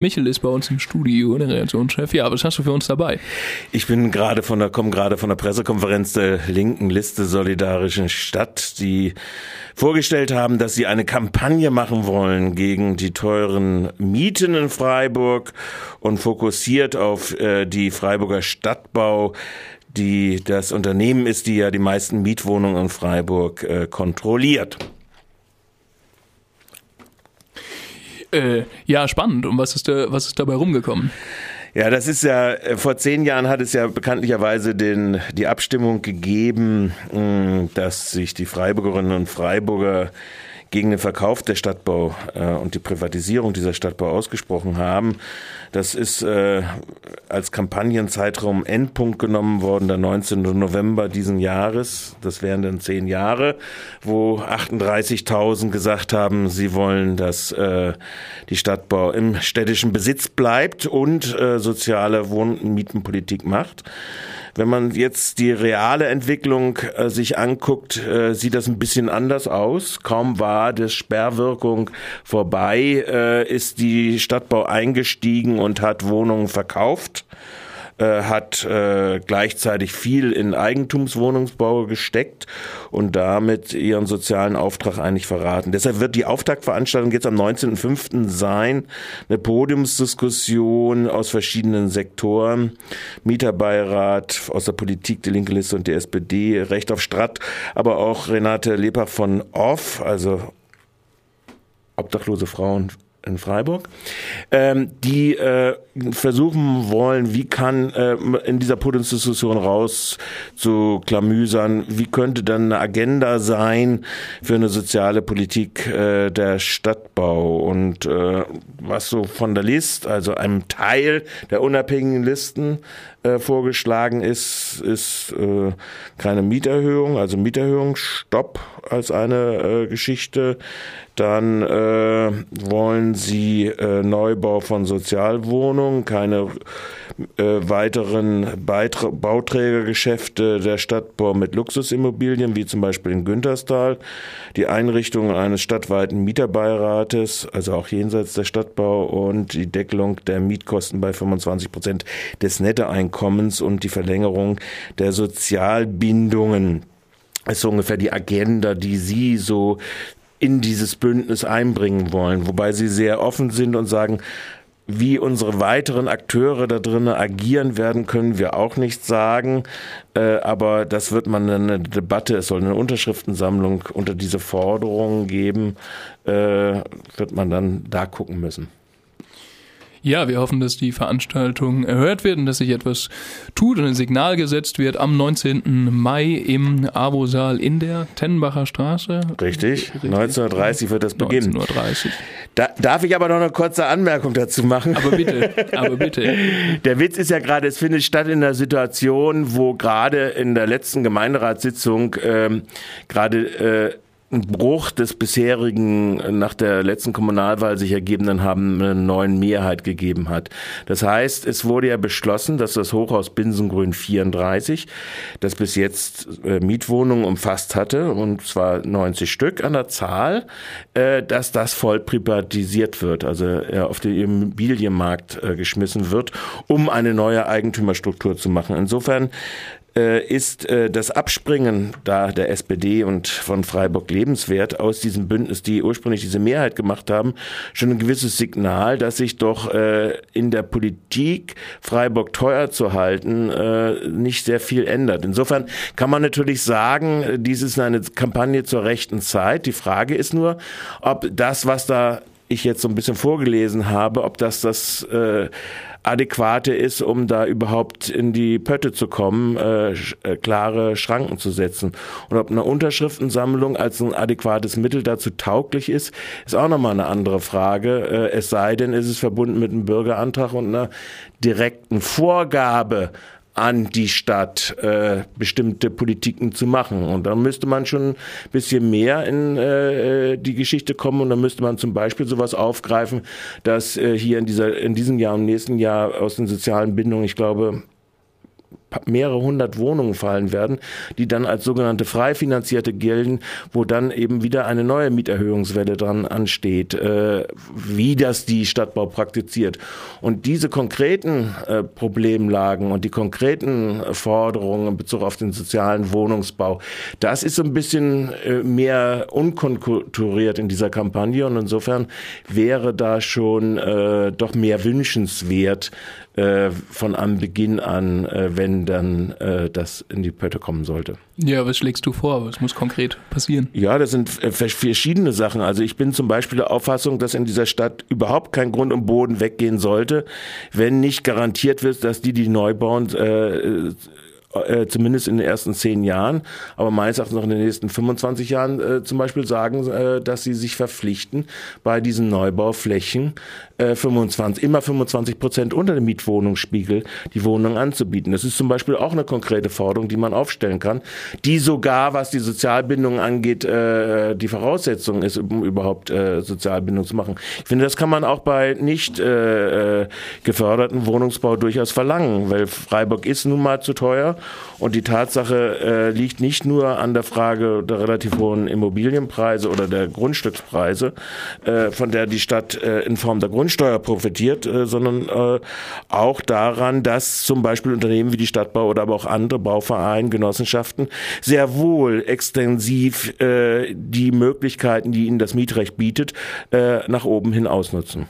Michel ist bei uns im Studio, der Redaktionschef. Ja, was hast du für uns dabei? Ich bin gerade von der, komme gerade von der Pressekonferenz der linken Liste Solidarischen Stadt, die vorgestellt haben, dass sie eine Kampagne machen wollen gegen die teuren Mieten in Freiburg und fokussiert auf äh, die Freiburger Stadtbau die das Unternehmen ist, die ja die meisten Mietwohnungen in Freiburg äh, kontrolliert. Äh, ja, spannend. Und was ist, da, was ist dabei rumgekommen? Ja, das ist ja, äh, vor zehn Jahren hat es ja bekanntlicherweise den, die Abstimmung gegeben, dass sich die Freiburgerinnen und Freiburger gegen den Verkauf der Stadtbau äh, und die Privatisierung dieser Stadtbau ausgesprochen haben. Das ist äh, als Kampagnenzeitraum Endpunkt genommen worden, der 19. November diesen Jahres. Das wären dann zehn Jahre, wo 38.000 gesagt haben, sie wollen, dass äh, die Stadtbau im städtischen Besitz bleibt und äh, soziale Wohn- und Mietenpolitik macht. Wenn man jetzt die reale Entwicklung äh, sich anguckt, äh, sieht das ein bisschen anders aus. Kaum war die Sperrwirkung vorbei, äh, ist die Stadtbau eingestiegen und hat Wohnungen verkauft äh, hat äh, gleichzeitig viel in Eigentumswohnungsbau gesteckt und damit ihren sozialen Auftrag eigentlich verraten. Deshalb wird die Auftaktveranstaltung jetzt am 19.05. sein, eine Podiumsdiskussion aus verschiedenen Sektoren, Mieterbeirat aus der Politik, die Linke Liste und die SPD, Recht auf Stratt, aber auch Renate Lebach von Off, also obdachlose Frauen in Freiburg, ähm, die äh, versuchen wollen, wie kann äh, in dieser Podiumsdiskussion raus zu klamüsern, wie könnte dann eine Agenda sein für eine soziale Politik äh, der Stadtbau und äh, was so von der List, also einem Teil der unabhängigen Listen äh, vorgeschlagen ist, ist äh, keine Mieterhöhung, also Mieterhöhungsstopp als eine äh, Geschichte. Dann äh, wollen sie äh, Neubau von Sozialwohnungen, keine äh, weiteren Beitra Bauträgergeschäfte der Stadtbau mit Luxusimmobilien, wie zum Beispiel in Günterstal, die Einrichtung eines stadtweiten Mieterbeirates, also auch jenseits der Stadtbau und die Deckelung der Mietkosten bei 25 Prozent des Nettoeinkommens und die Verlängerung der Sozialbindungen. Ist so ungefähr die Agenda, die Sie so in dieses Bündnis einbringen wollen, wobei sie sehr offen sind und sagen, wie unsere weiteren Akteure da drinnen agieren werden, können wir auch nicht sagen. Äh, aber das wird man in eine Debatte, es soll eine Unterschriftensammlung unter diese Forderungen geben, äh, wird man dann da gucken müssen. Ja, wir hoffen, dass die Veranstaltung erhört wird und dass sich etwas tut und ein Signal gesetzt wird am 19. Mai im Abo-Saal in der Tennenbacher Straße. Richtig, Richtig. 19.30 wird das beginnen. 19.30 da, Darf ich aber noch eine kurze Anmerkung dazu machen? Aber bitte, aber bitte. Der Witz ist ja gerade, es findet statt in einer Situation, wo gerade in der letzten Gemeinderatssitzung ähm, gerade äh, ein Bruch des bisherigen, nach der letzten Kommunalwahl sich ergebenden haben, eine neuen Mehrheit gegeben hat. Das heißt, es wurde ja beschlossen, dass das Hochhaus Binsengrün 34, das bis jetzt äh, Mietwohnungen umfasst hatte, und zwar 90 Stück an der Zahl, äh, dass das voll privatisiert wird, also äh, auf den Immobilienmarkt äh, geschmissen wird, um eine neue Eigentümerstruktur zu machen. Insofern ist äh, das Abspringen da der SPD und von Freiburg lebenswert aus diesem Bündnis, die ursprünglich diese Mehrheit gemacht haben, schon ein gewisses Signal, dass sich doch äh, in der Politik Freiburg teuer zu halten nicht sehr viel ändert. Insofern kann man natürlich sagen, dies ist eine Kampagne zur rechten Zeit. Die Frage ist nur, ob das, was da ich jetzt so ein bisschen vorgelesen habe, ob das das äh, adäquate ist, um da überhaupt in die Pötte zu kommen, äh, äh, klare Schranken zu setzen. Und ob eine Unterschriftensammlung als ein adäquates Mittel dazu tauglich ist, ist auch nochmal eine andere Frage. Äh, es sei denn, ist es verbunden mit einem Bürgerantrag und einer direkten Vorgabe an die Stadt, äh, bestimmte Politiken zu machen. Und dann müsste man schon ein bisschen mehr in äh, die Geschichte kommen und dann müsste man zum Beispiel sowas aufgreifen, dass äh, hier in, dieser, in diesem Jahr und nächsten Jahr aus den sozialen Bindungen, ich glaube, mehrere hundert Wohnungen fallen werden, die dann als sogenannte frei finanzierte gelten, wo dann eben wieder eine neue Mieterhöhungswelle dran ansteht, äh, wie das die Stadtbau praktiziert. Und diese konkreten äh, Problemlagen und die konkreten Forderungen in Bezug auf den sozialen Wohnungsbau, das ist so ein bisschen äh, mehr unkonturiert in dieser Kampagne und insofern wäre da schon äh, doch mehr wünschenswert, äh, von Anbeginn an, äh, wenn dann äh, das in die Pötte kommen sollte. Ja, was schlägst du vor? Was muss konkret passieren? Ja, das sind äh, verschiedene Sachen. Also ich bin zum Beispiel der Auffassung, dass in dieser Stadt überhaupt kein Grund und Boden weggehen sollte, wenn nicht garantiert wird, dass die, die neu bauen, äh, äh, zumindest in den ersten zehn Jahren, aber meines Erachtens noch in den nächsten 25 Jahren äh, zum Beispiel sagen, äh, dass sie sich verpflichten, bei diesen Neubauflächen äh, 25, immer 25 Prozent unter dem Mietwohnungsspiegel die Wohnung anzubieten. Das ist zum Beispiel auch eine konkrete Forderung, die man aufstellen kann, die sogar, was die Sozialbindung angeht, äh, die Voraussetzung ist, um überhaupt äh, Sozialbindung zu machen. Ich finde, das kann man auch bei nicht äh, äh geförderten Wohnungsbau durchaus verlangen, weil Freiburg ist nun mal zu teuer und die Tatsache äh, liegt nicht nur an der Frage der relativ hohen Immobilienpreise oder der Grundstückspreise, äh, von der die Stadt äh, in Form der Grundsteuer profitiert, äh, sondern äh, auch daran, dass zum Beispiel Unternehmen wie die Stadtbau oder aber auch andere Bauvereine, Genossenschaften sehr wohl extensiv äh, die Möglichkeiten, die ihnen das Mietrecht bietet, äh, nach oben hin ausnutzen.